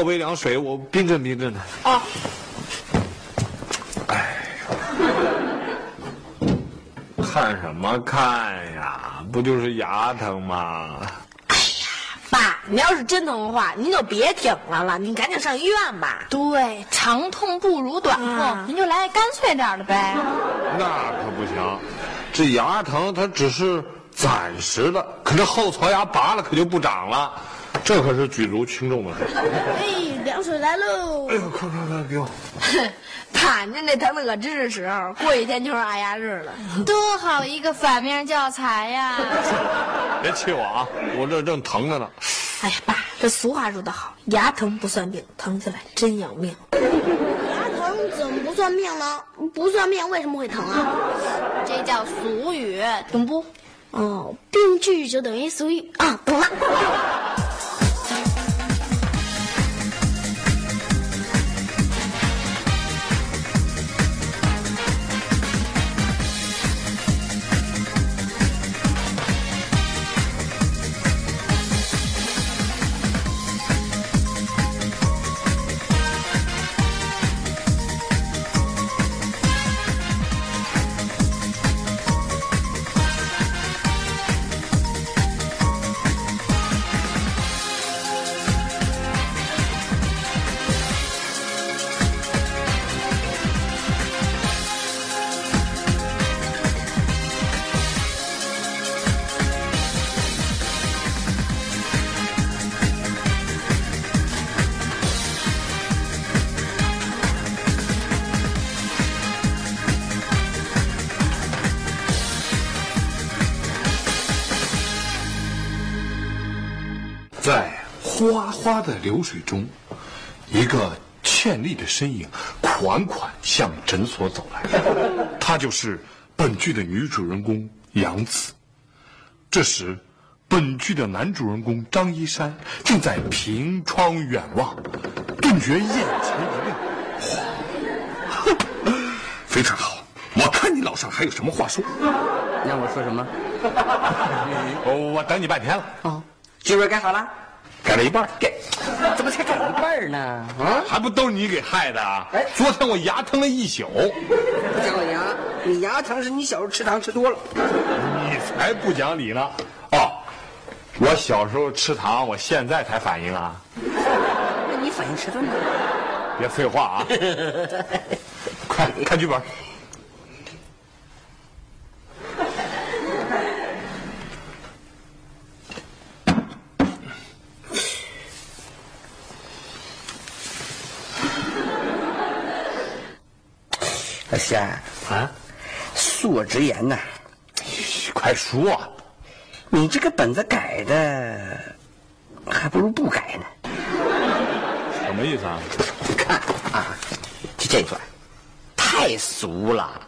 倒杯凉水，我冰镇冰镇的。啊，哎呀，看什么看呀？不就是牙疼吗？哎呀爸，你要是真疼的话，您就别挺了了，您赶紧上医院吧。对，长痛不如短痛，啊您就来干脆点儿的呗。那可不行，这牙疼它只是暂时的，可这后槽牙拔了可就不长了，这可是举足轻重的事。哎，凉水来喽哎！呦，快快快，给我！爸，您这疼的可真是时候，过几天就是爱牙日了。多好一个反面教材呀！别气我啊，我这正疼着呢。哎呀，爸，这俗话说得好，牙疼不算病，疼起来真要命。牙疼怎么不算命呢？不算命为什么会疼啊？这叫俗语，懂不？哦，病句就等于俗语啊，懂了。哗哗的流水中，一个倩丽的身影款款向诊所走来。她就是本剧的女主人公杨紫。这时，本剧的男主人公张一山正在凭窗远望，顿觉眼前一亮，哗，非常好。我看你老尚还有什么话说？让我说什么？我 我等你半天了，哦，剧本改好了，改了一半。改，怎么才改一半呢？啊，还不都是你给害的啊哎！昨天我牙疼了一宿，不讲理啊！你牙疼是你小时候吃糖吃多了。你才不讲理呢！哦，我小时候吃糖，我现在才反应啊！那你反应迟钝呢？别废话啊！快看剧本。老夏啊，恕我直言呐，快说！你这个本子改的，还不如不改呢。什么意思啊？看啊，就这一段，太俗了，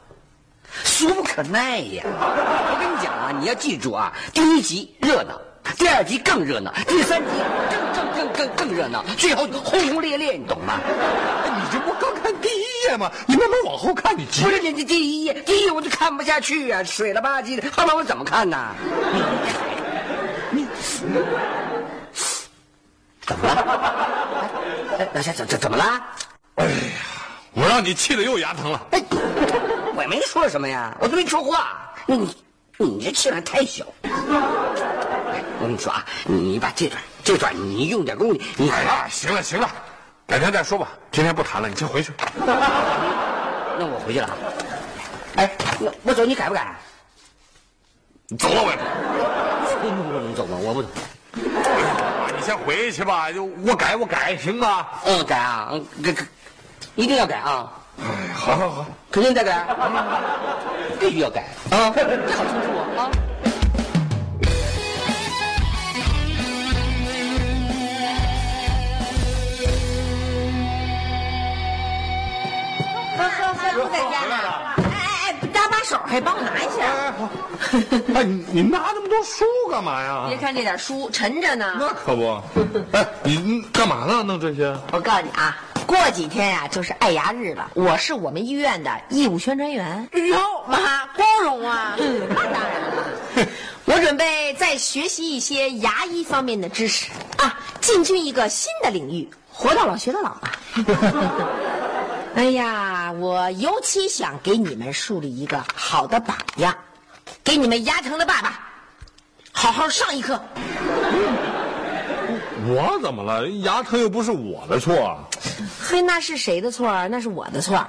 俗不可耐呀！我跟你讲啊，你要记住啊，第一集热闹，第二集更热闹，第三集更更更更更热闹，最后轰轰烈烈，你懂吗？你这不刚看第一页吗？你慢慢往后看，你急不。是你这第一页，第一页我就看不下去啊，水了吧唧的，后面我怎么看呢？你怎么了？哎，老夏怎怎怎么了？哎呀我让你气的又牙疼了。哎，我也没说什么呀，我都没说话。你你这气量太小。我跟你说啊，你把这段这段你用点功夫，你哎呀，行了行了，改天再说吧。今天不谈了，你先回去。那我回去了啊。哎，那我走，你改不改？你走了我也不。我能走吗？我不走。你先回去吧，就我改我改行吗？嗯，改啊，嗯，改改，一定要改啊，哎，好好好，肯定得改，必须要改啊，这好清楚啊。快帮我拿一下。哎，好。哎，你你拿那么多书干嘛呀？别看这点书沉着呢。那可不。哎，你你干嘛呢？弄这些？我告诉你啊，过几天呀、就是爱牙日了。我是我们医院的义务宣传员。哟，妈，光荣啊！嗯，那当然了。我准备再学习一些牙医方面的知识啊，进军一个新的领域，活到老学到老吧。哎呀，我尤其想给你们树立一个好的榜样，给你们牙疼的爸爸好好上一课。我怎么了？牙疼又不是我的错。嘿，那是谁的错啊？那是我的错。牙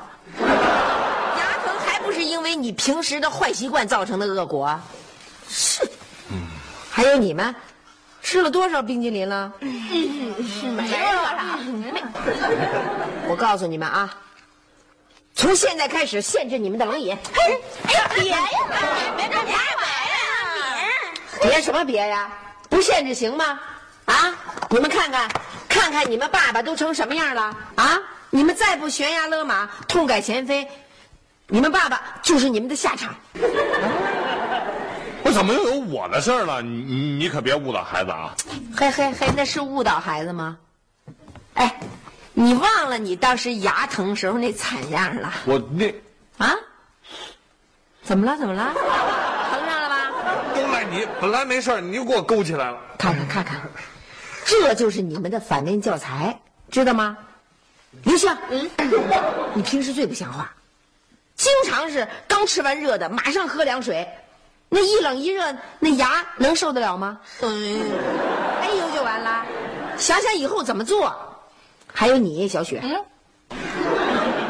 疼还不是因为你平时的坏习惯造成的恶果？是。还有你们，吃了多少冰激凌了？没有啦。我告诉你们啊，从现在开始限制你们的冷饮。哎呀，别呀，别别别别！别什么别呀？不限制行吗？啊！你们看看，看看你们爸爸都成什么样了啊！你们再不悬崖勒马、痛改前非，你们爸爸就是你们的下场。我怎么又有我的事儿了？你你你可别误导孩子啊！嘿嘿嘿，那是误导孩子吗？哎，你忘了你当时牙疼时候那惨样了我那啊？怎么了？怎么了？疼上了吧？都赖你，本来没事儿，你又给我勾起来了。看看看看，这就是你们的反面教材，知道吗？刘星，嗯，你平时最不像话，经常是刚吃完热的，马上喝凉水，那一冷一热，那牙能受得了吗？嗯，哎呦就完了。想想以后怎么做。还有你，小雪，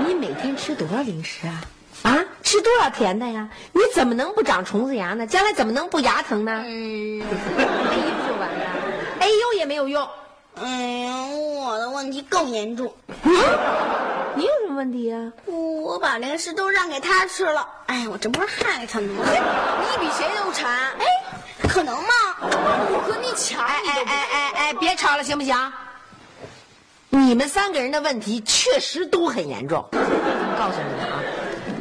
你每天吃多少零食啊？啊，吃多少甜的呀？你怎么能不长虫子牙呢？将来怎么能不牙疼呢？嗯，哎呦就完了，哎呦也没有用。哎呀，我的问题更严重，你有什么问题呀、我把零食都让给他吃了，哎，我这不是害他吗？你比谁都馋。哎，可能吗？我和你抢！哎哎哎哎哎，别吵了，行不行？你们三个人的问题确实都很严重。我告诉你们啊，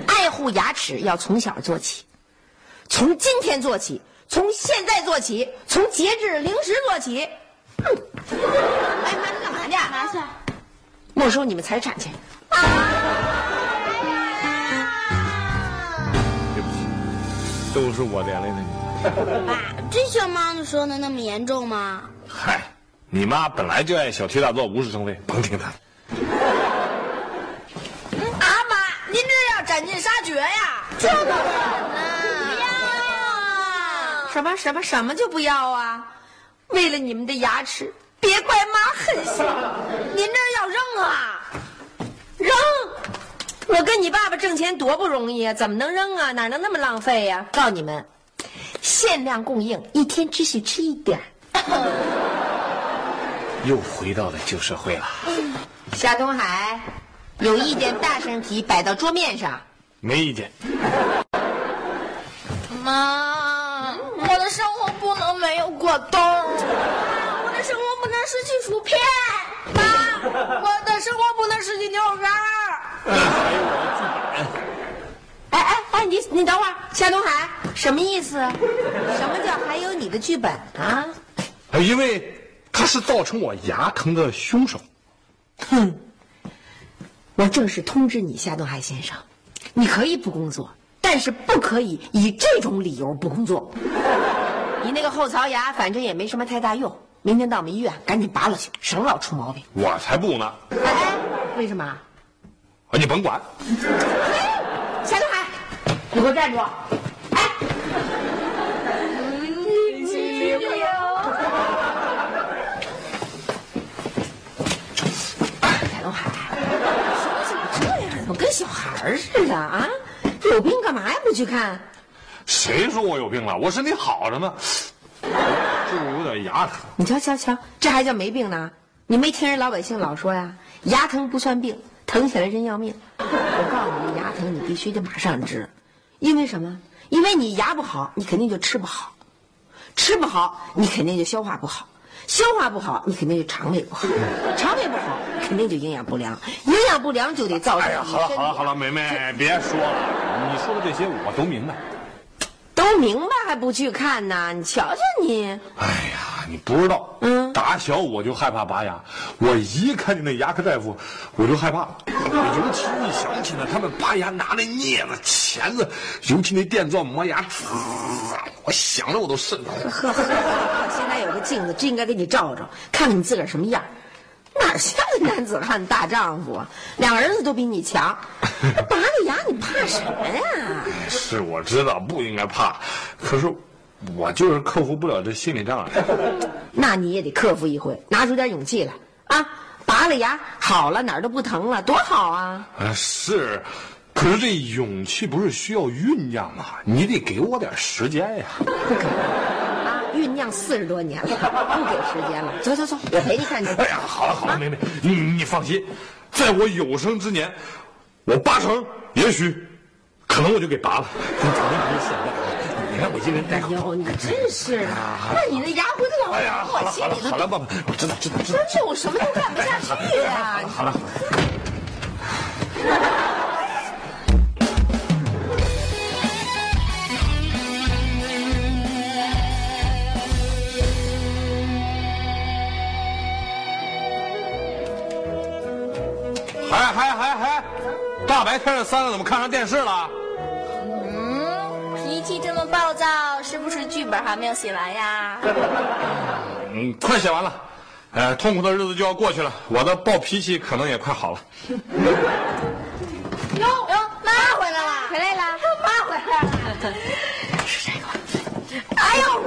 爱护牙齿要从小做起，从今天做起，从现在做起，从节制零食做起。嗯哎妈，你干嘛去？拿去。没收你们财产去。对不起，都是我连累的你。爸，真像妈妈说的那么严重吗？嗨，你妈本来就爱小题大做，无事生非，甭听她的。阿妈，您这要斩尽杀绝呀？这不可能！呀！什么什么什么就不要啊？为了你们的牙齿，别怪妈狠心。您这要扔啊？扔！我跟你爸爸挣钱多不容易啊，怎么能扔啊？哪能那么浪费呀、告诉你们，限量供应，一天只许吃一点儿。又回到了旧社会了。夏东海，有意见大声提，摆到桌面上。没意见。妈，我的生活不能没有果冻，我的生活不能失去薯片。妈，我的生活不能失去牛肉干还有我的剧本。哎哎哎，你你等会儿，夏东海，什么意思？什么叫还有你的剧本啊？呃因为他是造成我牙疼的凶手。哼！我正式通知你，夏东海先生，你可以不工作，但是不可以以这种理由不工作。你那个后槽牙反正也没什么太大用，明天到我们医院赶紧拔了去，省老出毛病。我才不呢！哎哎，为什么？啊，你甭管。夏东海，你给我站住！哎，夏东海，你怎么这样？怎么跟小孩似的啊？有病干嘛呀？不去看？谁说我有病了？我身体好着呢，就是有点牙疼。你瞧瞧瞧，这还叫没病呢？你没听人老百姓老说呀，牙疼不算病，疼起来真要命。我告诉你，牙疼你必须得马上治，因为什么？因为你牙不好，你肯定就吃不好，吃不好你肯定就消化不好，消化不好你肯定就肠胃不好，肠胃不好肯定就营养不良，营养不良就得造成哎呀，好了好了好了，梅梅别说了，你说的这些我都明白。都明白还不去看呢？你瞧瞧你，哎呀，你不知道，嗯，打小我就害怕拔牙，我一看见那牙科大夫，我就害怕。尤其一想起呢，他们拔牙拿那镊子、钳子，尤其那电钻磨牙，滋，我想着我都瘆得慌。呵呵，现在有个镜子，真应该给你照照，看看你自个儿什么样。哪像个男子汉大丈夫啊？两儿子都比你强，拔了牙你怕什么呀？是我知道不应该怕，可是我就是克服不了这心理障碍。那你也得克服一回，拿出点勇气来啊！拔了牙好了，哪儿都不疼了，多好啊！啊，是，可是这勇气不是需要酝酿吗？你得给我点时间呀。啊，酝酿四十多年了，不给时间了。走走走，我陪你看去。哎呀，好了好了，梅梅，你你放心，在我有生之年，我八成也许，可能我就给拔了。你看我今天戴口罩。哎呦，你真是的，那你那牙回头老哎呀，好了好了我心里头好了，爸爸，我知道知道知道。真是我什么都干不下去呀、好 了好了。大白天的三个，怎么看上电视了？嗯，脾气这么暴躁，是不是剧本还没有写完呀？嗯，快写完了，呃，痛苦的日子就要过去了，我的暴脾气可能也快好了。哟哟，妈回来了，回来了，妈回来了。是这个。哎呦，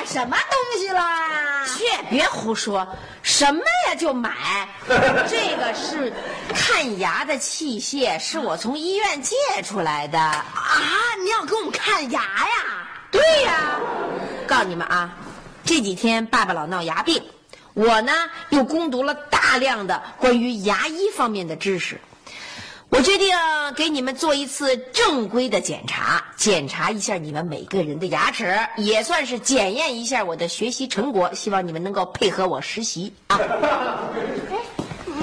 买什么东西了？切，别胡说，什么呀就买。这个是看牙的器械，是我从医院借出来的。啊，你要给我们看牙呀？对呀，告诉你们啊，这几天爸爸老闹牙病，我呢又攻读了大量的关于牙医方面的知识。我决定给你们做一次正规的检查，检查一下你们每个人的牙齿，也算是检验一下我的学习成果。希望你们能够配合我实习啊！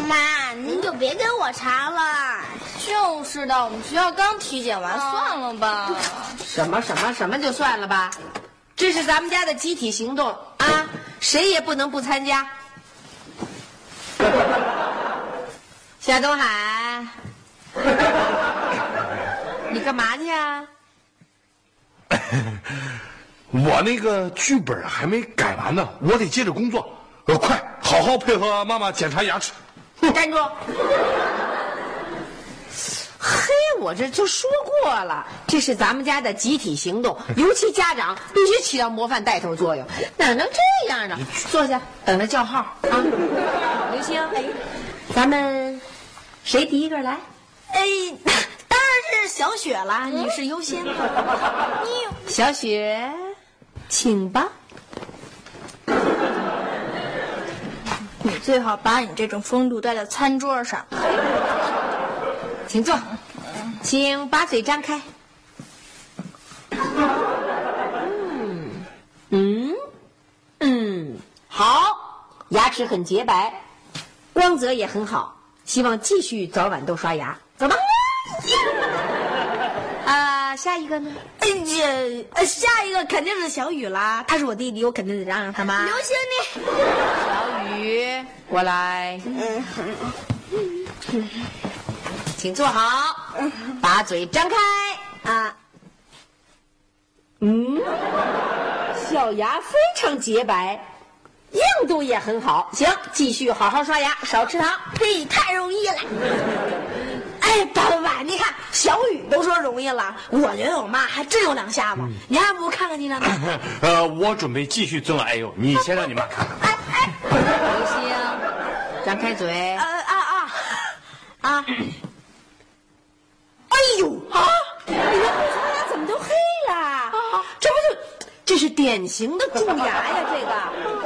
妈，您就别给我查了。就是的，我们学校刚体检完，算了吧。什么什么什么就算了吧，这是咱们家的集体行动啊，谁也不能不参加。夏东海，你干嘛去啊？我那个剧本还没改完呢，我得接着工作。呃，快，好好配合妈妈检查牙齿。站住！嘿，我这就说过了，这是咱们家的集体行动，尤其家长必须起到模范带头作用，哪能这样呢？坐下，等着叫号啊！刘星，咱们谁第一个来？哎，当然是小雪啦，女士优先。你小雪，请吧。你最好把你这种风度带到餐桌上。请坐，请把嘴张开。嗯嗯嗯，好，牙齿很洁白，光泽也很好，希望继续早晚都刷牙。走吧。啊，下一个呢？哎呀，呃下一个肯定是小雨啦，他是我弟弟，我肯定得让让他妈。刘星你，小雨，过来。请坐好，把嘴张开啊。嗯，小牙非常洁白，硬度也很好。行，继续好好刷牙，少吃糖。嘿，太容易了。哎，爸爸爸，你看小雨都说容易了，我觉得我妈还真有两下子。你还不如看看你呢。呃，我准备继续尊了。哎呦，你先让你妈看看。哎哎，刘星，张开嘴啊。啊啊啊！哎呦啊！你的后槽牙怎么都黑了？这不就这是典型的蛀牙呀！这个，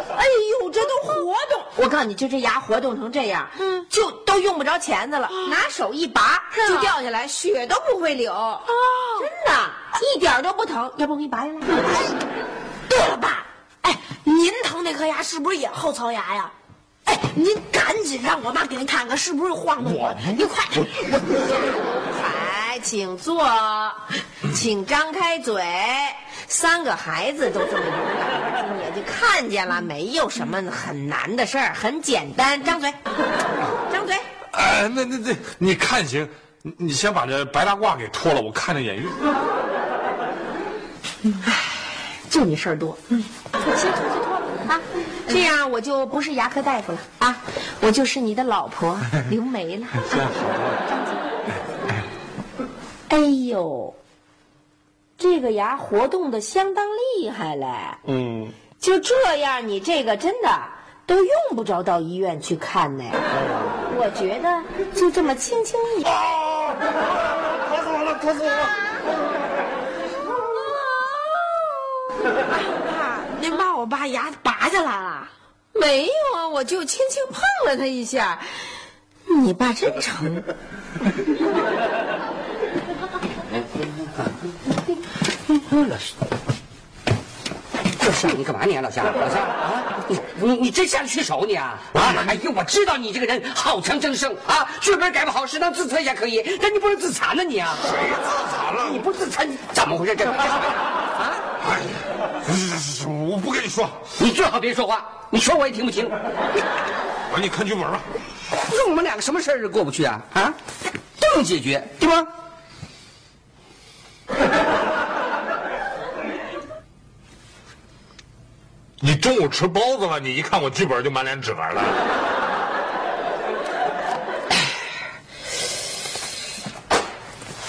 哎呦，这都活动。我告诉你，就这牙活动成这样，嗯，就都用不着钳子了，拿手一拔就掉下来，血都不会流。哦，真的，一点都不疼。要不我给你拔下来？对了，爸，哎，您疼那颗牙是不是也后槽牙呀？哎，您赶紧让我妈给您看看是不是晃动我。你快，海，请坐，请张开嘴。三个孩子都这么勇敢，今也就看见了，没有什么很难的事儿，很简单。张嘴，张嘴。哎，那那那，你看行，你你先把这白大褂给脱了，我看着眼晕。唉，就你事儿多。嗯，先出去脱了啊，这样我就不是牙科大夫了啊，我就是你的老婆 刘梅了。这样好哎呦，这个牙活动的相当厉害嘞。嗯，就这样，你这个真的都用不着到医院去看呢。我觉得就这么轻轻一。啊！疼死我了，疼死我了！爸，您把我爸牙拔下来了？没有啊，我就轻轻碰了他一下。你爸真诚。老夏，老夏，你干嘛你啊，老乡？老乡啊，你你你真下得去手你啊？啊！哎呦，我知道你这个人好强争胜啊，剧本改不好，适当自残一下可以，但你不能自残呢你啊！谁自残了？你不自残，你怎么回事？这啊？哎呀，是是是，我不跟你说。你最好别说话，你说我也听不清。我说你看剧本吧。不是我们两个什么事儿过不去啊？啊，都能解决，对吗？你中午吃包子了？你一看我剧本就满脸褶了。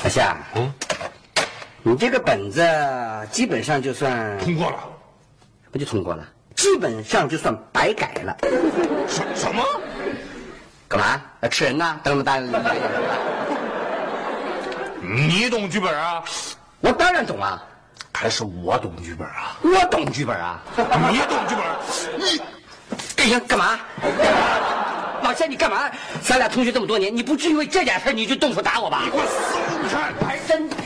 小夏，嗯，你这个本子基本上就算通过了。不就通过了？基本上就算白改了。什什么？干嘛？要吃人呐？瞪着大眼睛。你懂剧本啊？我当然懂啊，还是我懂剧本啊？我懂剧本啊。你懂剧本？你哎呀，干嘛？老夏，你干嘛？咱俩同学这么多年，你不至于为这点事儿你就动手打我吧？给我松开！还真打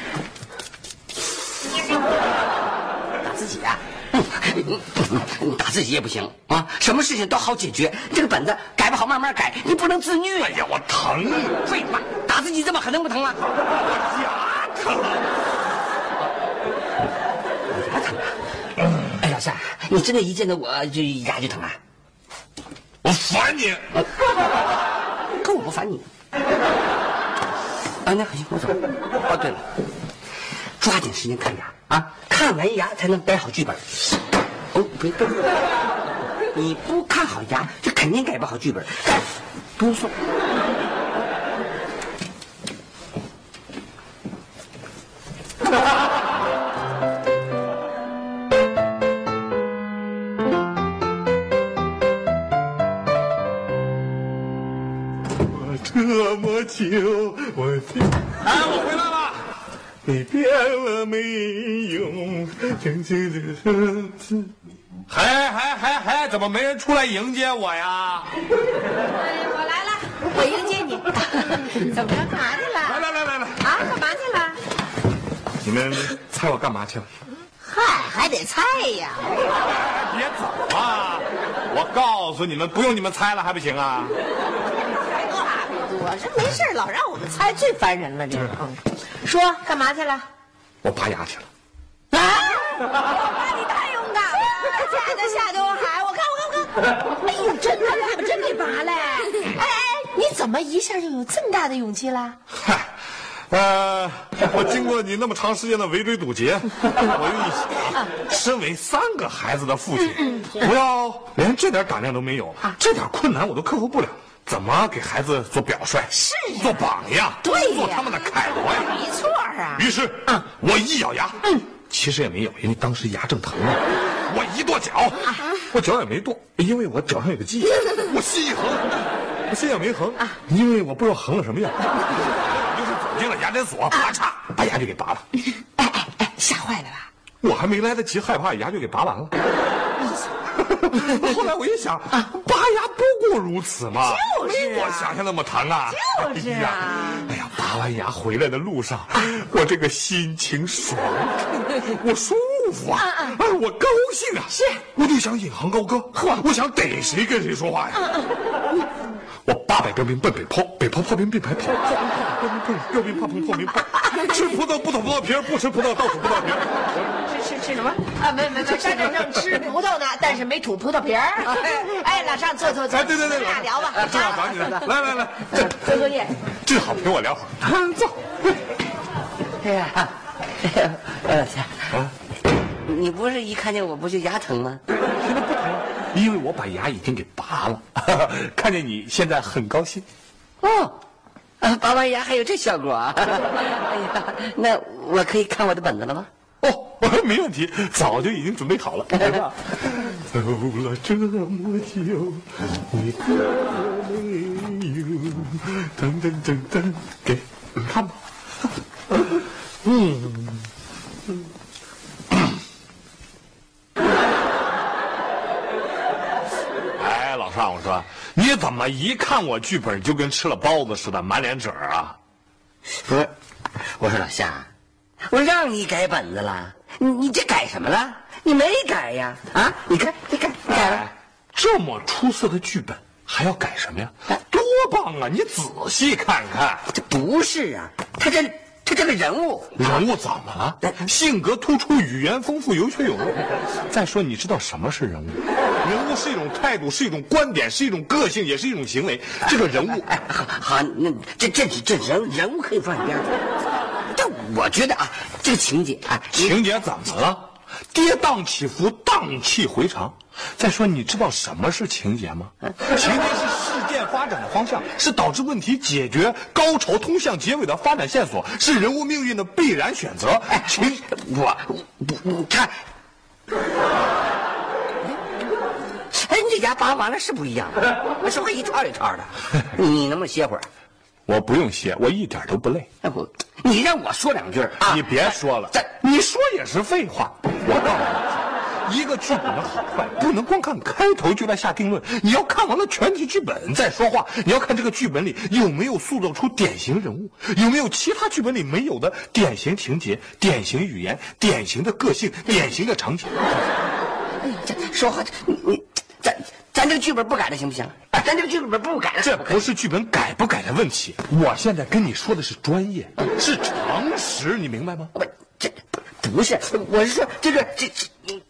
自己啊！你打自己也不行啊！什么事情都好解决，这个本子改不好慢慢改，你不能自虐哎呀，我疼！废话，打自己这么狠能不疼吗？我牙疼！牙疼老夏，你真的一见到我就牙就疼啊？我烦你！可我不烦你。啊，那行，我走。哦，对了，抓紧时间看牙啊！看完牙才能改好剧本。哦，不不，你不看好牙，就肯定改不好剧本。改，不你变了没有？真心的还还还还，怎么没人出来迎接我呀？哎，我来了，我迎接你。怎么着？干嘛去了？来来来来来，啊，干嘛去了？你们猜我干嘛去了？嗨，还得猜呀。别走啊！我告诉你们，不用你们猜了，还不行啊？话多，这没事老让我们猜，最烦人了。这说干嘛去了？我拔牙去了。啊！你太勇敢了，假的夏东海，我看我看我看，哎呦，真的，你怎么真给拔嘞？哎哎，你怎么一下就有这么大的勇气了？嗨，呃，我经过你那么长时间的围追堵截，我又一想，身为三个孩子的父亲，不要连这点胆量都没有，这点困难我都克服不了，怎么给孩子做表率？是呀做榜样，对呀做他们的楷模呀。没错啊。于是，嗯我一咬牙，嗯其实也没有，因为当时牙正疼呢。我一跺脚，我脚也没跺，因为我脚上有个记。我心一横，我心也没横，因为我不知道横了什么样。我就是走进了牙诊所，啪嚓把牙就给拔了。哎哎哎，吓坏了吧？我还没来得及害怕，牙就给拔完了。后来我一想，啊不过如此嘛，就是啊。没我想象那么疼啊。就是啊。哎呀，哎呀，拔完牙回来的路上，我这个心情爽，我舒服啊，哎，我高兴啊。是，我就想引吭高歌，我想逮谁跟谁说话呀。我八百标兵奔北坡，北坡炮兵并排跑，炮兵炮标兵炮，标兵炮兵炮兵炮。吃葡萄不吐葡萄皮，不吃葡萄倒吐葡萄皮。吃吃吃什么？啊，没没没，山正吃葡萄呢，但是没吐葡萄皮儿。哎，老尚坐坐坐，哎，对对对，咱俩聊吧。正好找你呢，来来来，做作业。正好陪我聊会儿。坐。哎呀，哎呀，啊，你不是一看见我不就牙疼吗？因为我把牙已经给拔了。看见你现在很高兴。哦，啊，拔完牙还有这效果啊！哎呀，那我可以看我的本子了吗？哦，没问题，早就已经准备好了。来吧。走了这么久，你可没有？噔噔噔噔，给你看吧。嗯。我说你怎么一看我剧本就跟吃了包子似的，满脸褶啊？不是，我说老夏，我让你改本子了，你你这改什么了？你没改呀？啊，你看，你看，你改了。哎，这么出色的剧本还要改什么呀？多棒啊！你仔细看看，这不是啊，他这他这个人物，人物怎么了？性格突出，语言丰富，有血有肉。再说，你知道什么是人物？人物是一种态度，是一种观点，是一种个性，也是一种行为。这个人物，哎，好，好，那这这这人人物可以放一边去。但我觉得啊，这个情节啊，情节怎么了？跌宕起伏，荡气回肠。再说，你知道什么是情节吗？情节是发展的方向，是导致问题解决、高潮通向结尾的发展线索，是人物命运的必然选择。哎，情，我不，你看，哎，你这牙拔完了是不一样，说话一套一套的。你能不能歇会儿？我不用歇，我一点都不累。哎不，你让我说两句啊！你别说了，这你说也是废话。我告诉你，一个剧本的好坏不能光看开头就来下定论，你要看完了全体剧本再说话。你要看这个剧本里有没有塑造出典型人物，有没有其他剧本里没有的典型情节、典型语言、典型的个性、典型的场景。哎呀，这说话，你你咱咱这个剧本不改了行不行？哎，咱这个剧本不改了，这不是剧本改不改的问题，我现在跟你说的是专业，是常识，你明白吗？不，这不不是，我是说这个这这，你，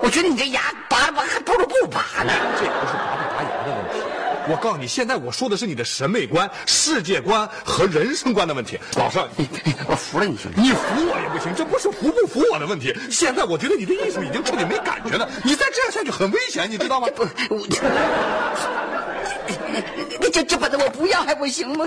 我觉得你这牙拔了拔还不如不拔呢。这不是拔不拔牙的问题，我告诉你，现在我说的是你的审美观、世界观和人生观的问题。老尚，你我服了你兄弟，你服我也不行，这不是服不服我的问题。现在我觉得你的艺术已经彻底没感觉了，你再这样下去很危险，你知道吗？不，我这这这本子我不要还不行吗？